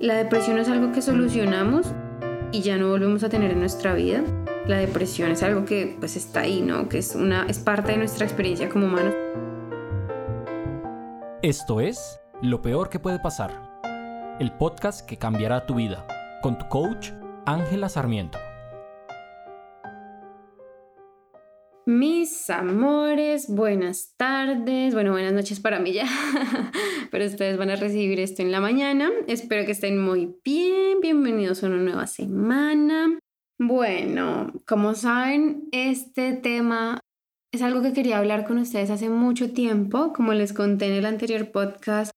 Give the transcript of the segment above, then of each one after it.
La depresión es algo que solucionamos y ya no volvemos a tener en nuestra vida. La depresión es algo que pues está ahí, ¿no? Que es una es parte de nuestra experiencia como humanos. Esto es Lo peor que puede pasar. El podcast que cambiará tu vida con tu coach Ángela Sarmiento. Mis amores, buenas tardes, bueno, buenas noches para mí ya, pero ustedes van a recibir esto en la mañana. Espero que estén muy bien, bienvenidos a una nueva semana. Bueno, como saben, este tema es algo que quería hablar con ustedes hace mucho tiempo. Como les conté en el anterior podcast,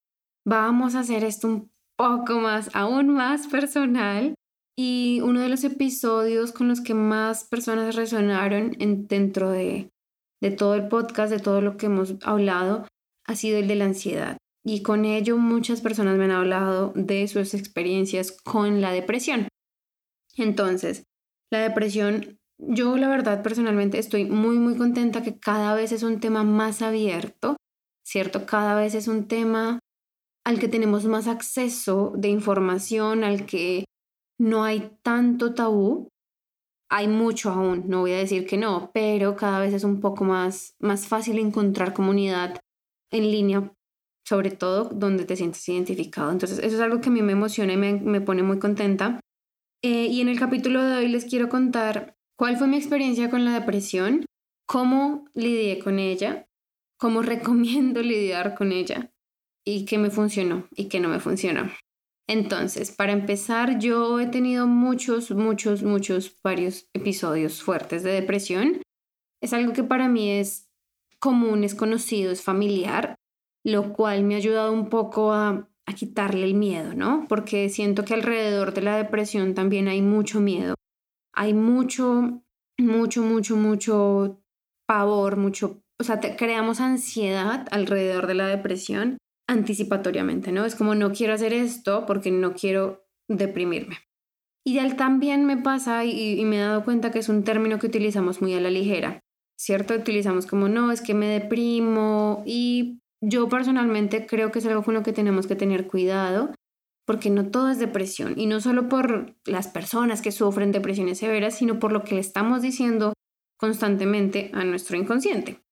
vamos a hacer esto un poco más, aún más personal. Y uno de los episodios con los que más personas resonaron en, dentro de, de todo el podcast, de todo lo que hemos hablado, ha sido el de la ansiedad. Y con ello muchas personas me han hablado de sus experiencias con la depresión. Entonces, la depresión, yo la verdad personalmente estoy muy, muy contenta que cada vez es un tema más abierto, ¿cierto? Cada vez es un tema al que tenemos más acceso de información, al que no hay tanto tabú. Hay mucho aún, no voy a decir que no, pero cada vez es un poco más, más fácil encontrar comunidad en línea, sobre todo donde te sientes identificado. Entonces, eso es algo que a mí me emociona y me, pone muy contenta. Eh, y en el capítulo de hoy les quiero contar cuál fue mi experiencia con la depresión, cómo lidié con ella, cómo recomiendo lidiar con ella y qué me funcionó y qué no me funcionó. Entonces, para empezar, yo he tenido muchos, muchos, muchos, varios episodios fuertes de depresión. Es algo que para mí es común, es conocido, es familiar, lo cual me ha ayudado un poco a, a quitarle el miedo, ¿no? Porque siento que alrededor de la depresión también hay mucho miedo. Hay mucho, mucho, mucho, mucho pavor, mucho, o sea, creamos ansiedad alrededor de la depresión anticipatoriamente, ¿no? Es como no quiero hacer esto porque no quiero deprimirme. Y también me pasa y, y, me he dado cuenta que es un término que utilizamos muy a la ligera, ¿cierto? Utilizamos como no, es que me deprimo y yo personalmente creo que es algo con lo que tenemos que tener cuidado porque no todo es depresión y no solo por las personas que sufren depresiones severas, sino por lo que le estamos diciendo constantemente a nuestro inconsciente.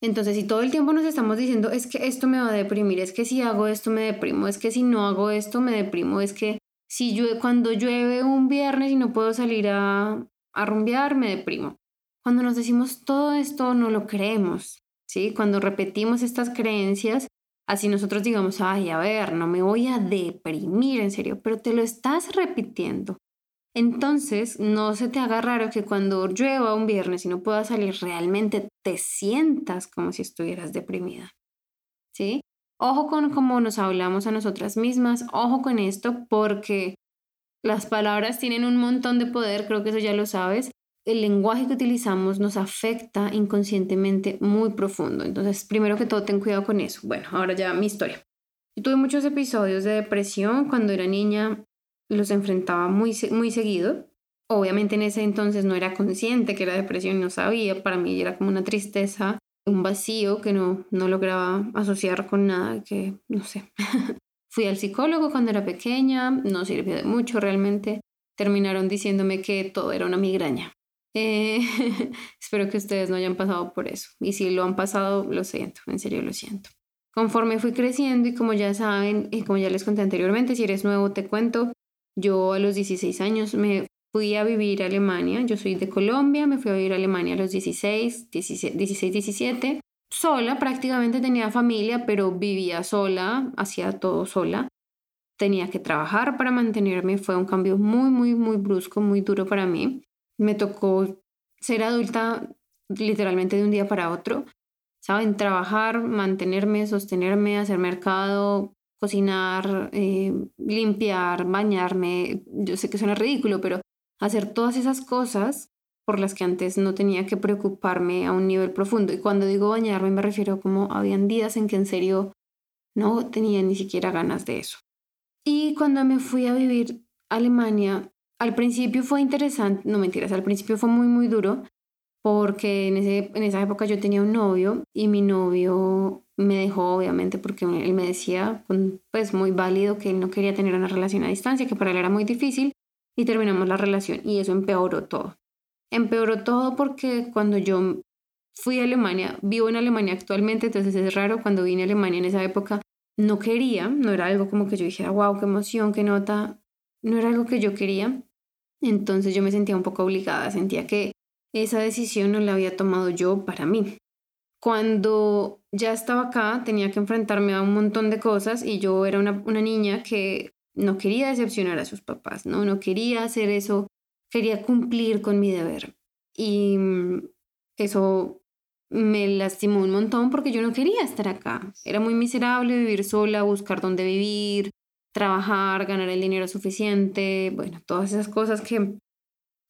Entonces, si todo el tiempo nos estamos diciendo, es que esto me va a deprimir, es que si hago esto me deprimo, es que si no hago esto me deprimo, es que si llueve, cuando llueve un viernes y no puedo salir a, a rumbear, me deprimo. Cuando nos decimos todo esto, no lo creemos, ¿sí? Cuando repetimos estas creencias, así nosotros digamos, ay, a ver, no me voy a deprimir, en serio, pero te lo estás repitiendo. Entonces, no se te haga raro que cuando llueva un viernes y no puedas salir, realmente te sientas como si estuvieras deprimida. ¿Sí? Ojo con cómo nos hablamos a nosotras mismas, ojo con esto porque las palabras tienen un montón de poder, creo que eso ya lo sabes. El lenguaje que utilizamos nos afecta inconscientemente muy profundo. Entonces, primero que todo, ten cuidado con eso. Bueno, ahora ya mi historia. Yo tuve muchos episodios de depresión cuando era niña los enfrentaba muy, muy seguido. Obviamente en ese entonces no era consciente que era depresión, no sabía, para mí era como una tristeza, un vacío que no, no lograba asociar con nada, que no sé. Fui al psicólogo cuando era pequeña, no sirvió de mucho realmente. Terminaron diciéndome que todo era una migraña. Eh, espero que ustedes no hayan pasado por eso. Y si lo han pasado, lo siento, en serio lo siento. Conforme fui creciendo y como ya saben, y como ya les conté anteriormente, si eres nuevo te cuento, yo a los 16 años me fui a vivir a Alemania. Yo soy de Colombia, me fui a vivir a Alemania a los 16, 16, 17. Sola, prácticamente tenía familia, pero vivía sola, hacía todo sola. Tenía que trabajar para mantenerme. Fue un cambio muy, muy, muy brusco, muy duro para mí. Me tocó ser adulta literalmente de un día para otro. ¿Saben? Trabajar, mantenerme, sostenerme, hacer mercado, cocinar, eh, limpiar, bañarme, yo sé que suena ridículo, pero hacer todas esas cosas por las que antes no tenía que preocuparme a un nivel profundo. Y cuando digo bañarme me refiero como habían días en que en serio no tenía ni siquiera ganas de eso. Y cuando me fui a vivir a Alemania, al principio fue interesante, no mentiras, al principio fue muy, muy duro, porque en, ese, en esa época yo tenía un novio y mi novio me dejó obviamente porque él me decía pues muy válido que él no quería tener una relación a distancia, que para él era muy difícil y terminamos la relación y eso empeoró todo. Empeoró todo porque cuando yo fui a Alemania, vivo en Alemania actualmente, entonces es raro cuando vine a Alemania en esa época, no quería, no era algo como que yo dijera, wow, qué emoción, qué nota, no era algo que yo quería. Entonces yo me sentía un poco obligada, sentía que esa decisión no la había tomado yo para mí. Cuando ya estaba acá, tenía que enfrentarme a un montón de cosas y yo era una, una niña que no quería decepcionar a sus papás, ¿no? No quería hacer eso, quería cumplir con mi deber. Y mm, eso me lastimó un montón porque yo no quería estar acá. Era muy miserable vivir sola, buscar dónde vivir, trabajar, ganar el dinero suficiente, bueno, todas esas cosas que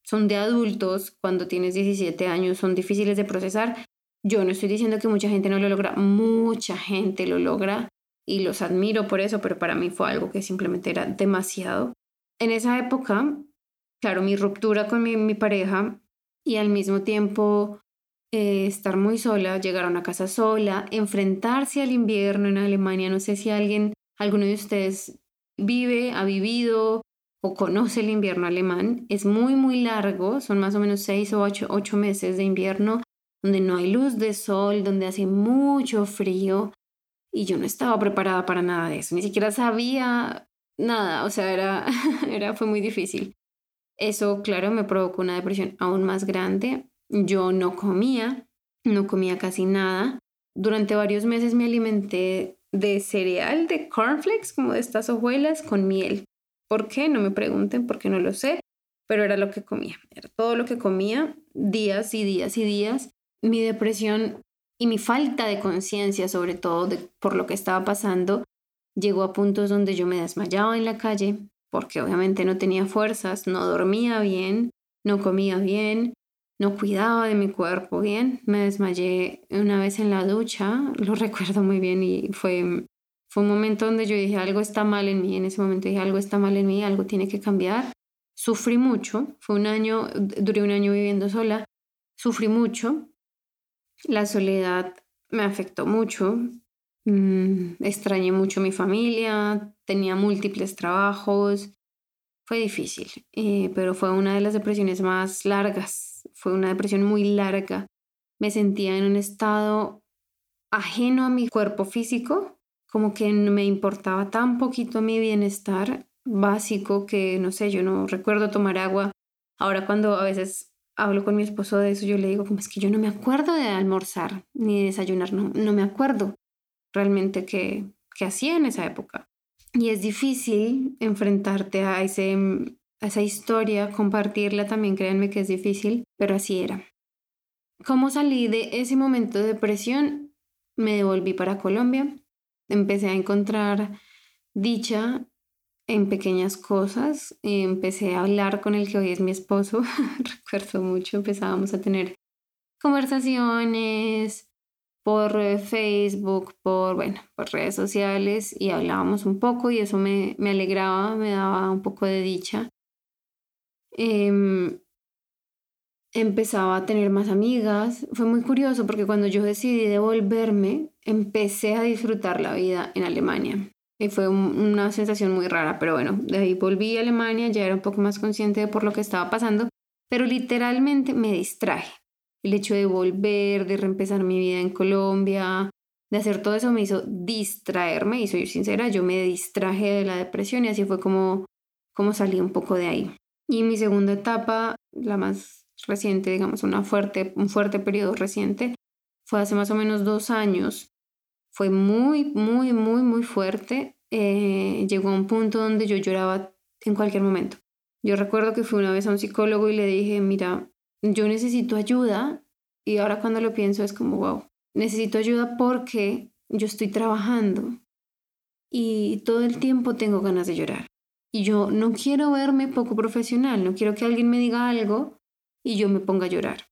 son de adultos cuando tienes 17 años, son difíciles de procesar. Yo no estoy diciendo que mucha gente no lo logra, mucha gente lo logra y los admiro por eso, pero para mí fue algo que simplemente era demasiado. En esa época, claro, mi ruptura con mi, pareja y al mismo tiempo eh, estar muy sola, llegar a una casa sola, enfrentarse al invierno en Alemania. No sé si alguien, alguno de ustedes vive, ha vivido o conoce el invierno alemán. Es muy, muy largo, son más o menos seis o ocho, meses de invierno donde no hay luz de sol, donde hace mucho frío. Y yo no estaba preparada para nada de eso, ni siquiera sabía nada, o sea, era, era, fue muy difícil. Eso, claro, me provocó una depresión aún más grande yo no comía, no comía casi nada. Durante varios meses me alimenté de cereal, de cornflakes, como de estas hojuelas, con miel. ¿Por qué? No me pregunten, porque no lo sé, pero era lo que comía. Era todo lo que comía, días y días y días. Mi depresión y mi falta de conciencia, sobre todo por lo que estaba pasando, llegó a puntos donde yo me desmayaba en la calle, porque obviamente no tenía fuerzas, no dormía bien, no comía bien, no cuidaba de mi cuerpo bien. Me desmayé una vez en la ducha, lo recuerdo muy bien y fue, fue un momento donde yo dije algo está mal en mí. En ese momento dije algo está mal en mí, algo tiene que cambiar. Sufrí mucho, fue un año, duré un año viviendo sola, sufrí mucho. La soledad me afectó mucho, mm, extrañé mucho a mi familia, tenía múltiples trabajos, fue difícil, eh, pero fue una de las depresiones más largas, fue una depresión muy larga. Me sentía en un estado ajeno a mi cuerpo físico, como que me importaba tan poquito mi bienestar básico que, no sé, yo no recuerdo tomar agua. Ahora cuando a veces hablo con mi esposo de eso, yo le digo, como es que yo no me acuerdo de almorzar ni de desayunar, no, no me acuerdo realmente qué, qué hacía en esa época. Y es difícil enfrentarte a, ese, a esa historia, compartirla también, créanme que es difícil, pero así era. ¿Cómo salí de ese momento de depresión? Me devolví para Colombia, empecé a encontrar dicha en pequeñas cosas, empecé a hablar con el que hoy es mi esposo, recuerdo mucho, empezábamos a tener conversaciones, por eh, Facebook, por, bueno, por redes sociales y hablábamos un poco y eso me, me alegraba, me daba un poco de dicha. Em, empezaba a tener más amigas. Fue muy curioso porque cuando yo decidí devolverme, empecé a disfrutar la vida en Alemania. Y fue una sensación muy rara, pero bueno, de ahí volví a Alemania, ya era un poco más consciente de por lo que estaba pasando, pero literalmente me distraje el hecho de volver, de reempezar mi vida en Colombia, de hacer todo eso me hizo distraerme y soy sincera, yo me distraje de la depresión y así fue como, como salí un poco de ahí. Y mi segunda etapa, la más reciente, digamos, una fuerte, un fuerte periodo reciente, fue hace más o menos dos años. Fue muy, muy, muy, muy fuerte. Eh, llegó a un punto donde yo lloraba en cualquier momento. Yo recuerdo que fui una vez a un psicólogo y le dije, mira, yo necesito ayuda y ahora cuando lo pienso es como, wow, necesito ayuda porque yo estoy trabajando y todo el tiempo tengo ganas de llorar. Y yo no quiero verme poco profesional, no quiero que alguien me diga algo y yo me ponga a llorar.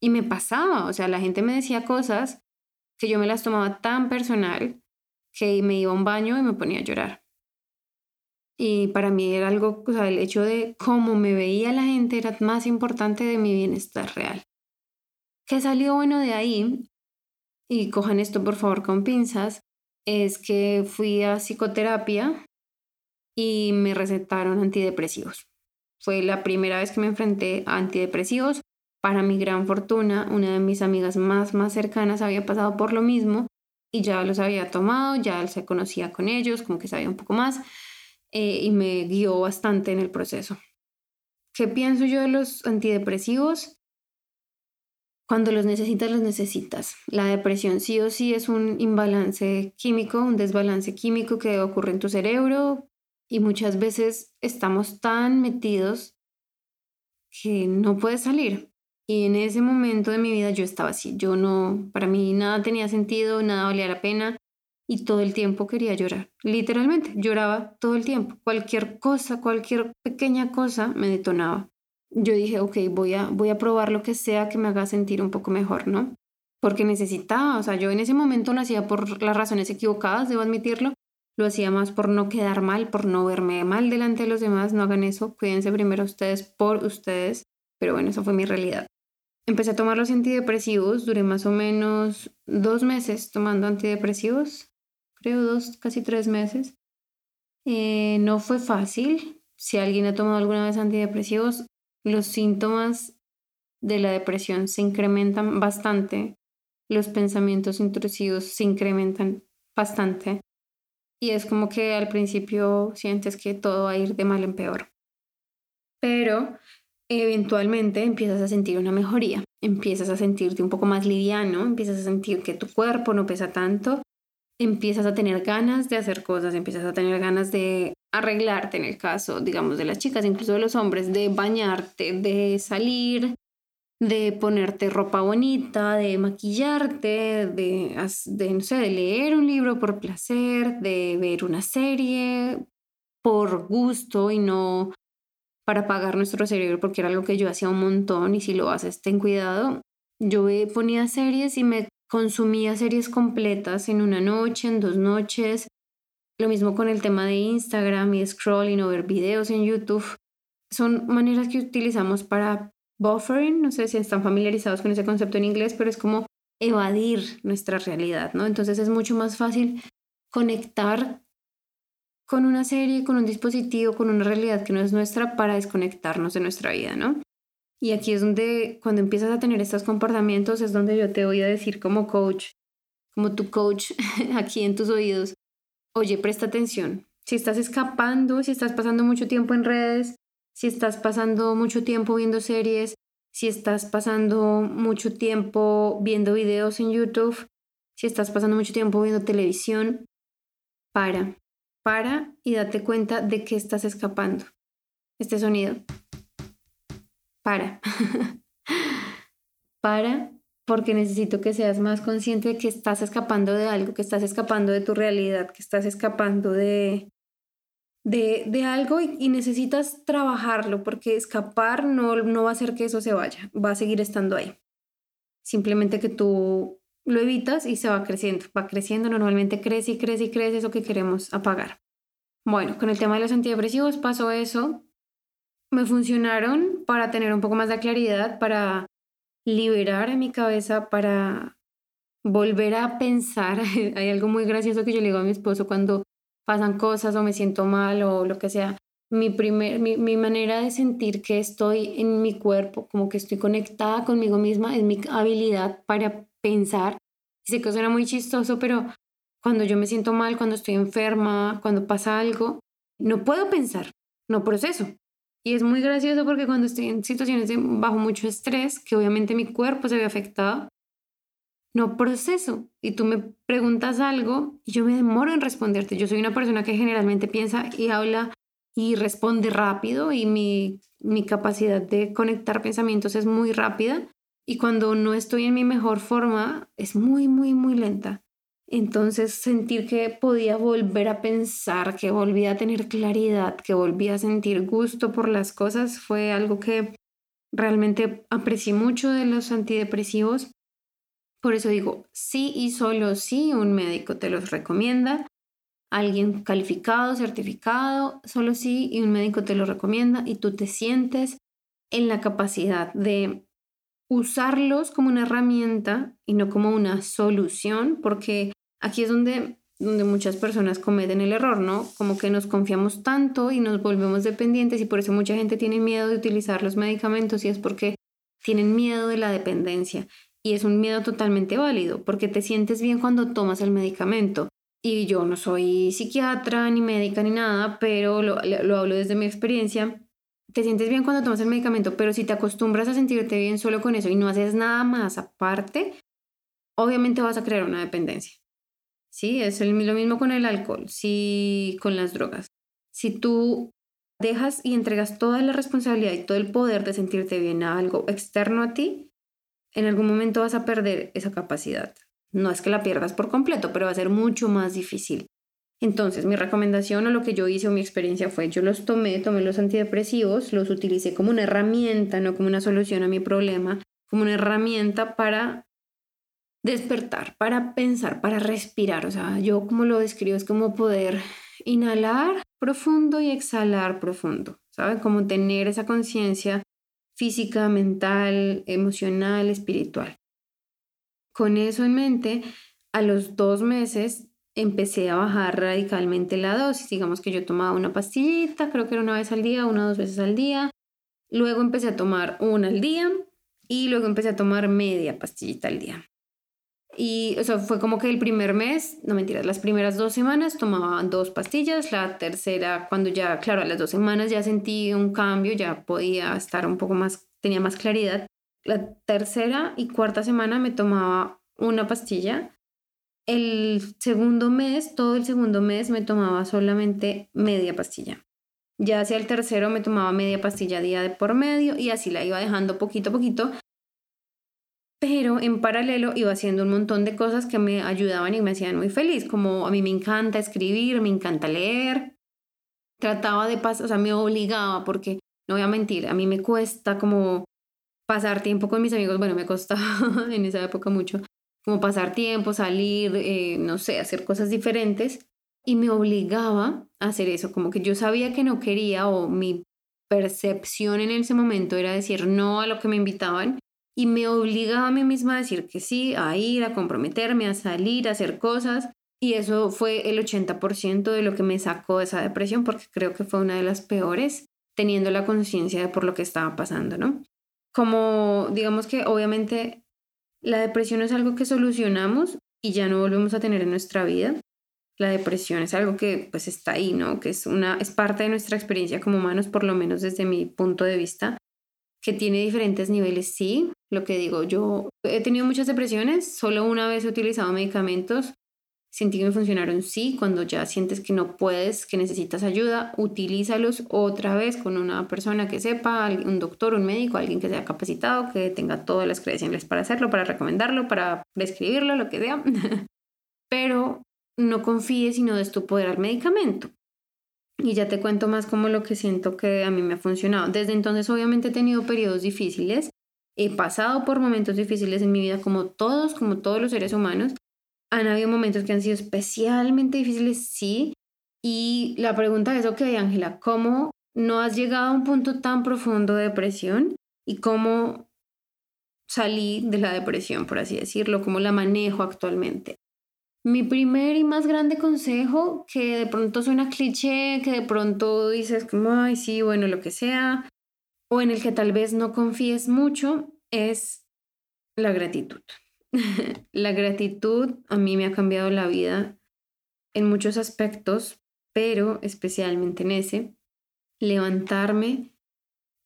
Y me pasaba, o sea, la gente me decía cosas que yo me las tomaba tan personal que me iba a un baño y me ponía a llorar. Y para mí era algo, o sea, el hecho de cómo me veía la gente era más importante de mi bienestar real. ¿Qué salió bueno de ahí? Y cojan esto por favor con pinzas. Es que fui a psicoterapia y me recetaron antidepresivos. Fue la primera vez que me enfrenté a antidepresivos. Para mi gran fortuna, una de mis amigas más, más cercanas había pasado por lo mismo y ya los había tomado, ya se conocía con ellos, como que sabía un poco más eh, y me guió bastante en el proceso. ¿Qué pienso yo de los antidepresivos? Cuando los necesitas, los necesitas. La depresión sí o sí es un imbalance químico, un desbalance químico que ocurre en tu cerebro y muchas veces estamos tan metidos que no puedes salir. Y en ese momento de mi vida yo estaba así. Yo no, para mí nada tenía sentido, nada valía la pena y todo el tiempo quería llorar. Literalmente, lloraba todo el tiempo. Cualquier cosa, cualquier pequeña cosa me detonaba. Yo dije, ok, voy a, voy a probar lo que sea que me haga sentir un poco mejor, ¿no? Porque necesitaba, o sea, yo en ese momento lo hacía por las razones equivocadas, debo admitirlo. Lo hacía más por no quedar mal, por no verme mal delante de los demás. No hagan eso, cuídense primero ustedes por ustedes. Pero bueno, esa fue mi realidad. Empecé a tomar los antidepresivos, duré más o menos dos meses tomando antidepresivos creo dos, casi tres meses. Eh, no fue fácil. Si alguien ha tomado alguna vez antidepresivos, los síntomas de la depresión se incrementan bastante. Los pensamientos intrusivos se incrementan bastante. Y es como que al principio sientes que todo va a ir de mal en peor. Pero eventualmente empiezas a sentir una mejoría, empiezas a sentirte un poco más liviano, empiezas a sentir que tu cuerpo no pesa tanto empiezas a tener ganas de hacer cosas, empiezas a tener ganas de arreglarte en el caso, digamos, de las chicas, incluso de los hombres, de bañarte, de salir, de ponerte ropa bonita, de maquillarte, de, no sé, de leer un libro por placer, de ver una serie por gusto y no para pagar nuestro cerebro, porque era algo que yo hacía un montón y si lo haces, ten cuidado. Yo ponía series y me consumía series completas en una noche, en dos noches. Lo mismo con el tema de Instagram y scrolling o ver videos en YouTube. Son maneras que utilizamos para buffering. No sé si están familiarizados con ese concepto en inglés, pero es como evadir nuestra realidad, ¿no? Entonces es mucho más fácil conectar con una serie, con un dispositivo, con una realidad que no es nuestra para desconectarnos de nuestra vida, ¿no? Y aquí es donde cuando empiezas a tener estos comportamientos es donde yo te voy a decir como coach, como tu coach aquí en tus oídos, oye, presta atención. Si estás escapando, si estás pasando mucho tiempo en redes, si estás pasando mucho tiempo viendo series, si estás pasando mucho tiempo viendo videos en YouTube, si estás pasando mucho tiempo viendo televisión, para, para y date cuenta de que estás escapando. Este sonido para. para porque necesito que seas más consciente de que estás escapando de algo, que estás escapando de tu realidad, que estás escapando de, de, de algo y, necesitas trabajarlo, porque escapar no, no va a hacer que eso se vaya, va a seguir estando ahí. Simplemente que tú lo evitas y se va creciendo, va creciendo, normalmente crece y crece y crece eso que queremos apagar. Bueno, con el tema de los antidepresivos pasó eso, me funcionaron para tener un poco más de claridad, para liberar en mi cabeza, para volver a pensar. Hay algo muy gracioso que yo le digo a mi esposo cuando pasan cosas o me siento mal o lo que sea. Mi, primer, mi, mi manera de sentir que estoy en mi cuerpo, como que estoy conectada conmigo misma, es mi habilidad para pensar. Sé que suena muy chistoso, pero cuando yo me siento mal, cuando estoy enferma, cuando pasa algo, no puedo pensar, no proceso. Y es muy gracioso porque cuando estoy en situaciones bajo mucho estrés, que obviamente mi cuerpo se ve afectado, no proceso. Y tú me preguntas algo y yo me demoro en responderte. Yo soy una persona que generalmente piensa y habla y responde rápido y mi, mi capacidad de conectar pensamientos es muy rápida. Y cuando no estoy en mi mejor forma, es muy, muy, muy lenta. Entonces sentir que podía volver a pensar, que volvía a tener claridad, que volvía a sentir gusto por las cosas fue algo que realmente aprecié mucho de los antidepresivos. Por eso digo, sí y solo sí un médico te los recomienda, alguien calificado, certificado, solo sí y un médico te lo recomienda y tú te sientes en la capacidad de usarlos como una herramienta y no como una solución, porque aquí es donde, donde muchas personas cometen el error, ¿no? Como que nos confiamos tanto y nos volvemos dependientes y por eso mucha gente tiene miedo de utilizar los medicamentos y es porque tienen miedo de la dependencia. Y es un miedo totalmente válido, porque te sientes bien cuando tomas el medicamento. Y yo no soy psiquiatra, ni médica, ni nada, pero lo, lo hablo desde mi experiencia te sientes bien cuando tomas el medicamento, pero si te acostumbras a sentirte bien solo con eso y no haces nada más aparte, obviamente vas a crear una dependencia. Sí, es lo mismo con el alcohol, sí, con las drogas. Si tú dejas y entregas toda la responsabilidad y todo el poder de sentirte bien a algo externo a ti, en algún momento vas a perder esa capacidad. No es que la pierdas por completo, pero va a ser mucho más difícil. Entonces, mi recomendación o lo que yo hice o mi experiencia fue, yo los tomé, tomé los antidepresivos, los utilicé como una herramienta, no como una solución a mi problema, como una herramienta para despertar, para pensar, para respirar. O sea, yo como lo describo es como poder inhalar profundo y exhalar profundo, ¿saben? Como tener esa conciencia física, mental, emocional, espiritual. Con eso en mente, a los dos meses empecé a bajar radicalmente la dosis. Digamos que yo tomaba una pastillita, creo que era una vez al día, una o dos veces al día. Luego empecé a tomar una al día y luego empecé a tomar media pastillita al día. Y o fue como que el primer mes, no mentiras, las primeras dos semanas tomaba dos pastillas, la tercera, cuando ya, claro, a las dos semanas ya sentí un cambio, ya podía estar un poco más, tenía más claridad. La tercera y cuarta semana me tomaba una pastilla el segundo mes, todo el segundo mes me tomaba solamente media pastilla. Ya hacia el tercero me tomaba media pastilla día de por medio y así la iba dejando poquito a poquito. Pero en paralelo iba haciendo un montón de cosas que me ayudaban y me hacían muy feliz, como a mí me encanta escribir, me encanta leer. Trataba de pasar, o sea, me obligaba porque, no voy a mentir, a mí me cuesta como pasar tiempo con mis amigos, bueno, me costaba en esa época mucho, como pasar tiempo, salir, eh, no sé, hacer cosas diferentes. Y me obligaba a hacer eso, como que yo sabía que no quería o mi percepción en ese momento era decir no a lo que me invitaban y me obligaba a mí misma a decir que sí, a ir, a comprometerme, a salir, a hacer cosas. Y eso fue el 80% de lo que me sacó de esa depresión porque creo que fue una de las peores teniendo la conciencia de por lo que estaba pasando, ¿no? Como digamos que obviamente la depresión es algo que solucionamos y ya no volvemos a tener en nuestra vida. La depresión es algo que pues está ahí, ¿no? Que es una es parte de nuestra experiencia como humanos, por lo menos desde mi punto de vista, que tiene diferentes niveles, sí. Lo que digo, yo he tenido muchas depresiones, solo una vez he utilizado medicamentos, sentí que me funcionaron, sí, cuando ya sientes que no puedes, que necesitas ayuda, utilízalos otra vez con una persona que sepa, un doctor, un médico, alguien que sea capacitado, que tenga todas las credenciales para hacerlo, para recomendarlo, para prescribirlo, lo que sea. Pero no confíes y no des tu poder al medicamento. Y ya te cuento más como lo que siento que a mí me ha funcionado. Desde entonces obviamente he tenido periodos difíciles, he pasado por momentos difíciles en mi vida como todos, como todos los seres humanos, han habido momentos que han sido especialmente difíciles, sí. Y la pregunta es, ok, Ángela, ¿cómo no has llegado a un punto tan profundo de depresión? ¿Y cómo salí de la depresión, por así decirlo? ¿Cómo la manejo actualmente? Mi primer y más grande consejo, que de pronto suena cliché, que de pronto dices como, ay, sí, bueno, lo que sea, o en el que tal vez no confíes mucho, es la gratitud. la gratitud a mí me ha cambiado la vida en muchos aspectos, pero especialmente en ese, levantarme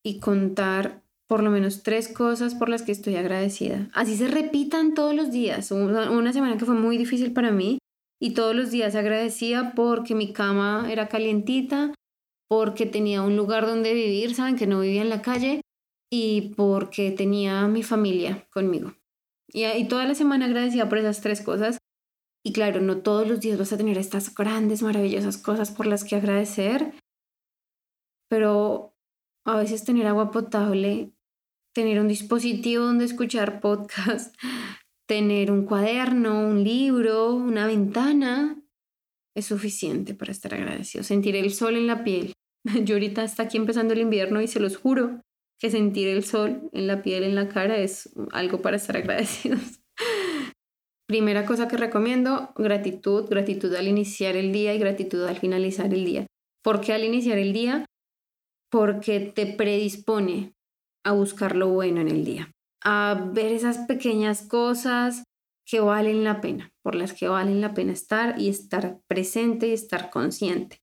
y contar por lo menos tres cosas por las que estoy agradecida. Así se repitan todos los días. Una, semana que fue muy difícil para mí y todos los días agradecía porque mi cama era calientita, porque tenía un lugar donde vivir, saben que no vivía en la calle y porque tenía mi familia conmigo. Y, toda la semana agradecida por esas tres cosas. Y claro, no todos los días vas a tener estas grandes, maravillosas cosas por las que agradecer, pero a veces tener agua potable, tener un dispositivo donde escuchar podcast, tener un cuaderno, un libro, una ventana, es suficiente para estar agradecido. Sentir el sol en la piel. Yo ahorita está aquí empezando el invierno y se los juro que sentir el sol en la piel, en la cara, es algo para estar agradecidos. Primera cosa que recomiendo, gratitud, gratitud al iniciar el día y gratitud al finalizar el día. ¿Por qué al iniciar el día? Porque te predispone a buscar lo bueno en el día, a ver esas pequeñas cosas que valen la pena, por las que valen la pena estar y estar presente y estar consciente.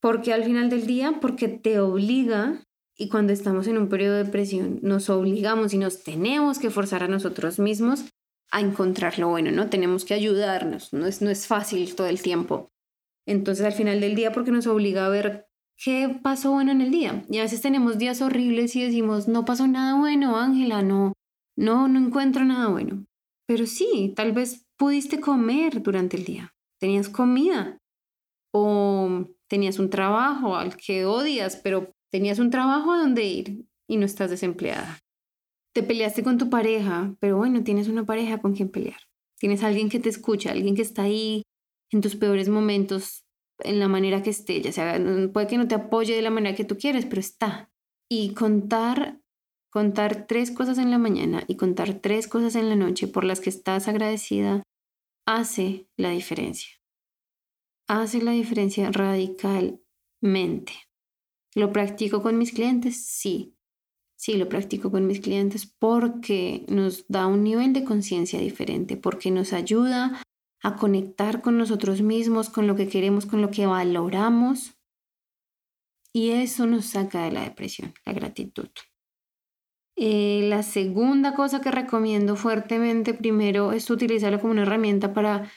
Porque al final del día, porque te obliga, y cuando estamos en un periodo de presión, nos obligamos y nos tenemos que forzar a nosotros mismos a encontrar lo bueno, ¿no? Tenemos que ayudarnos, no es, no es fácil todo el tiempo. Entonces al final del día, porque nos obliga a ver qué pasó bueno en el día. Y a veces tenemos días horribles y decimos, no pasó nada bueno, Ángela, no, no, no encuentro nada bueno. Pero sí, tal vez pudiste comer durante el día, tenías comida o tenías un trabajo al que odias, pero tenías un trabajo a donde ir y no estás desempleada. Te peleaste con tu pareja, pero bueno, tienes una pareja con quien pelear. Tienes alguien que te escucha, alguien que está ahí en tus peores momentos, en la manera que esté, ya sea, puede que no te apoye de la manera que tú quieres, pero está. Y contar, contar tres cosas en la mañana y contar tres cosas en la noche por las que estás agradecida, hace la diferencia. Hace la diferencia radicalmente. ¿Lo practico con mis clientes? Sí. Sí, lo practico con mis clientes porque nos da un nivel de conciencia diferente, porque nos ayuda a conectar con nosotros mismos, con lo que queremos, con lo que valoramos. Y eso nos saca de la depresión, la gratitud. Eh, la segunda cosa que recomiendo fuertemente primero es utilizarlo como una herramienta para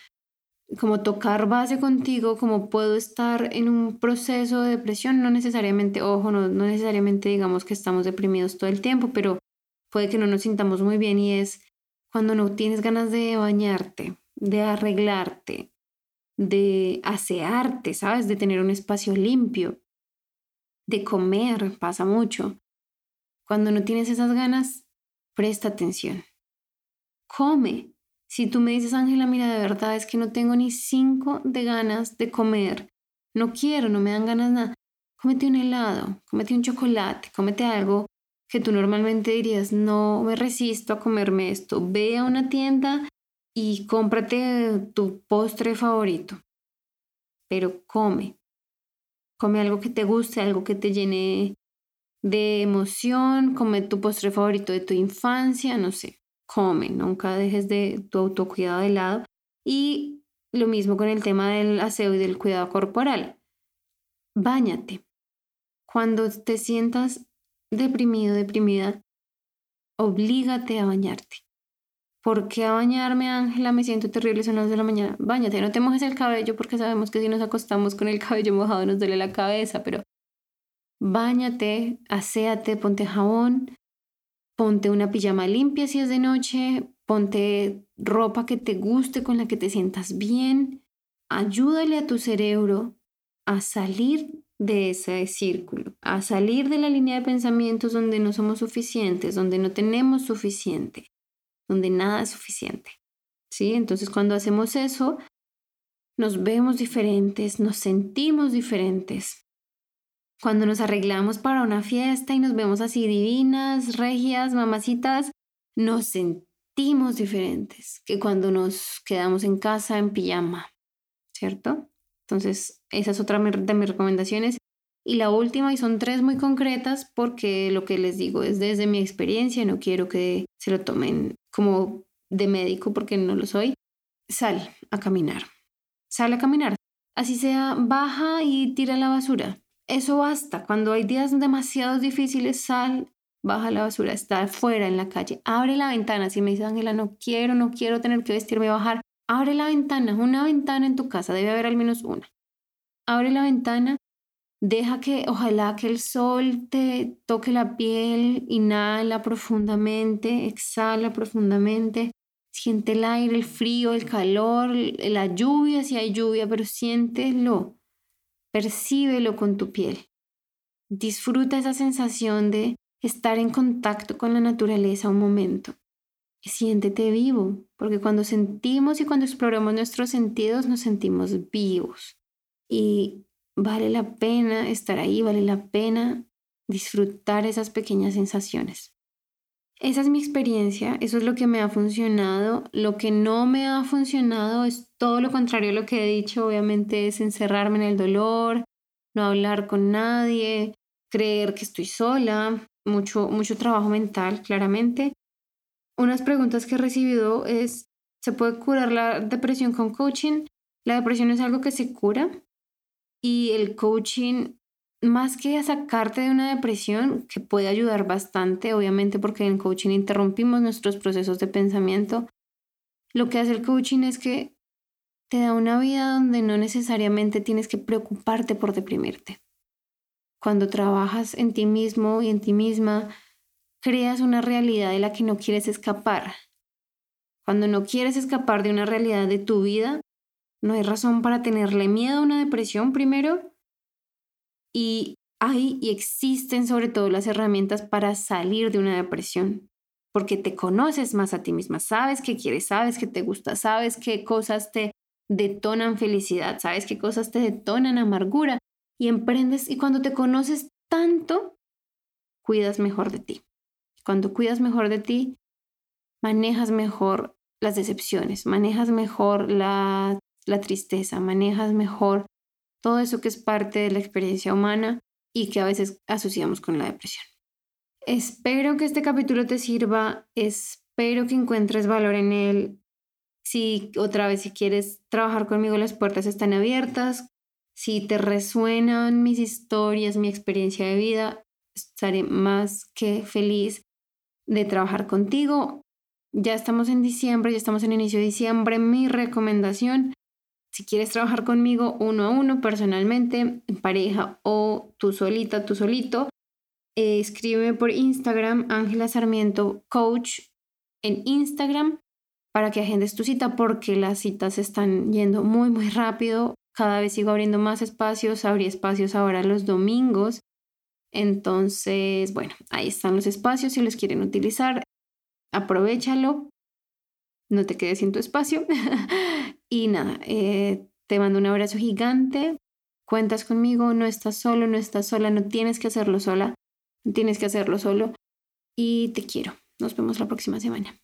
como tocar base contigo, como puedo estar en un proceso de depresión, no necesariamente, ojo, no, no necesariamente digamos que estamos deprimidos todo el tiempo, pero puede que no nos sintamos muy bien y es cuando no tienes ganas de bañarte, de arreglarte, de asearte, ¿sabes? De tener un espacio limpio, de comer, pasa mucho. Cuando no tienes esas ganas, presta atención. Come, si tú me dices, Ángela, mira, de verdad es que no tengo ni cinco de ganas de comer, no quiero, no me dan ganas nada, cómete un helado, cómete un chocolate, cómete algo que tú normalmente dirías, no me resisto a comerme esto, ve a una tienda y cómprate tu postre favorito, pero come, come algo que te guste, algo que te llene de emoción, come tu postre favorito de tu infancia, no sé, come, nunca dejes de tu autocuidado de lado. Y lo mismo con el tema del aseo y del cuidado corporal. Báñate. Cuando te sientas deprimido, deprimida, oblígate a bañarte. ¿Por qué a bañarme, Ángela? Me siento terrible, son las de la mañana. Báñate, no te mojes el cabello porque sabemos que si nos acostamos con el cabello mojado nos duele la cabeza, pero báñate, aséate, ponte jabón, Ponte una pijama limpia si es de noche, ponte ropa que te guste, con la que te sientas bien. Ayúdale a tu cerebro a salir de ese círculo, a salir de la línea de pensamientos donde no somos suficientes, donde no tenemos suficiente, donde nada es suficiente. ¿Sí? Entonces cuando hacemos eso, nos vemos diferentes, nos sentimos diferentes, cuando nos arreglamos para una fiesta y nos vemos así divinas, regias, mamacitas, nos sentimos diferentes que cuando nos quedamos en casa en pijama, ¿cierto? Entonces, esa es otra de mis recomendaciones. Y la última, y son tres muy concretas, porque lo que les digo es desde mi experiencia, no quiero que se lo tomen como de médico porque no lo soy. Sal a caminar. Sal a caminar. Así sea, baja y tira la basura. Eso basta. Cuando hay días demasiado difíciles, sal, baja la basura, está afuera en la calle, abre la ventana. Si me dice Ángela, no quiero, no quiero tener que vestirme y bajar, abre la ventana, una ventana en tu casa, debe haber al menos una. Abre la ventana, deja que, ojalá que el sol te toque la piel, inhala profundamente, exhala profundamente, siente el aire, el frío, el calor, la lluvia, si hay lluvia, pero siéntelo Percíbelo con tu piel. Disfruta esa sensación de estar en contacto con la naturaleza un momento. Siéntete vivo, porque cuando sentimos y cuando exploramos nuestros sentidos nos sentimos vivos. Y vale la pena estar ahí, vale la pena disfrutar esas pequeñas sensaciones. Esa es mi experiencia, eso es lo que me ha funcionado. Lo que no me ha funcionado es todo lo contrario a lo que he dicho, obviamente es encerrarme en el dolor, no hablar con nadie, creer que estoy sola, mucho, mucho trabajo mental, claramente. Unas preguntas que he recibido es, ¿se puede curar la depresión con coaching? La depresión es algo que se cura y el coaching más que a sacarte de una depresión, que puede ayudar bastante, obviamente porque en coaching interrumpimos nuestros procesos de pensamiento, lo que hace el coaching es que te da una vida donde no necesariamente tienes que preocuparte por deprimirte. Cuando trabajas en ti mismo y en ti misma, creas una realidad de la que no quieres escapar. Cuando no quieres escapar de una realidad de tu vida, no hay razón para tenerle miedo a una depresión primero y hay y existen sobre todo las herramientas para salir de una depresión, porque te conoces más a ti misma, sabes qué quieres, sabes qué te gusta, sabes qué cosas te detonan felicidad, sabes qué cosas te detonan amargura y emprendes y cuando te conoces tanto, cuidas mejor de ti. Cuando cuidas mejor de ti, manejas mejor las decepciones, manejas mejor la, la tristeza, manejas mejor todo eso que es parte de la experiencia humana y que a veces asociamos con la depresión. Espero que este capítulo te sirva, espero que encuentres valor en él. Si otra vez, si quieres trabajar conmigo, las puertas están abiertas. Si te resuenan mis historias, mi experiencia de vida, estaré más que feliz de trabajar contigo. Ya estamos en diciembre, ya estamos en inicio de diciembre. Mi recomendación si quieres trabajar conmigo uno a uno, personalmente, en pareja o tú solita, tú solito, eh, escríbeme por Instagram, Ángela Sarmiento Coach en Instagram para que agendes tu cita porque las citas están yendo muy, muy rápido. Cada vez sigo abriendo más espacios, abrí espacios ahora los domingos. Entonces, bueno, ahí están los espacios si los quieren utilizar. Aprovechalo no te quedes sin tu espacio. y nada, eh, te mando un abrazo gigante. Cuentas conmigo, no estás solo, no estás sola, no tienes que hacerlo sola, no tienes que hacerlo solo. Y te quiero. Nos vemos la próxima semana.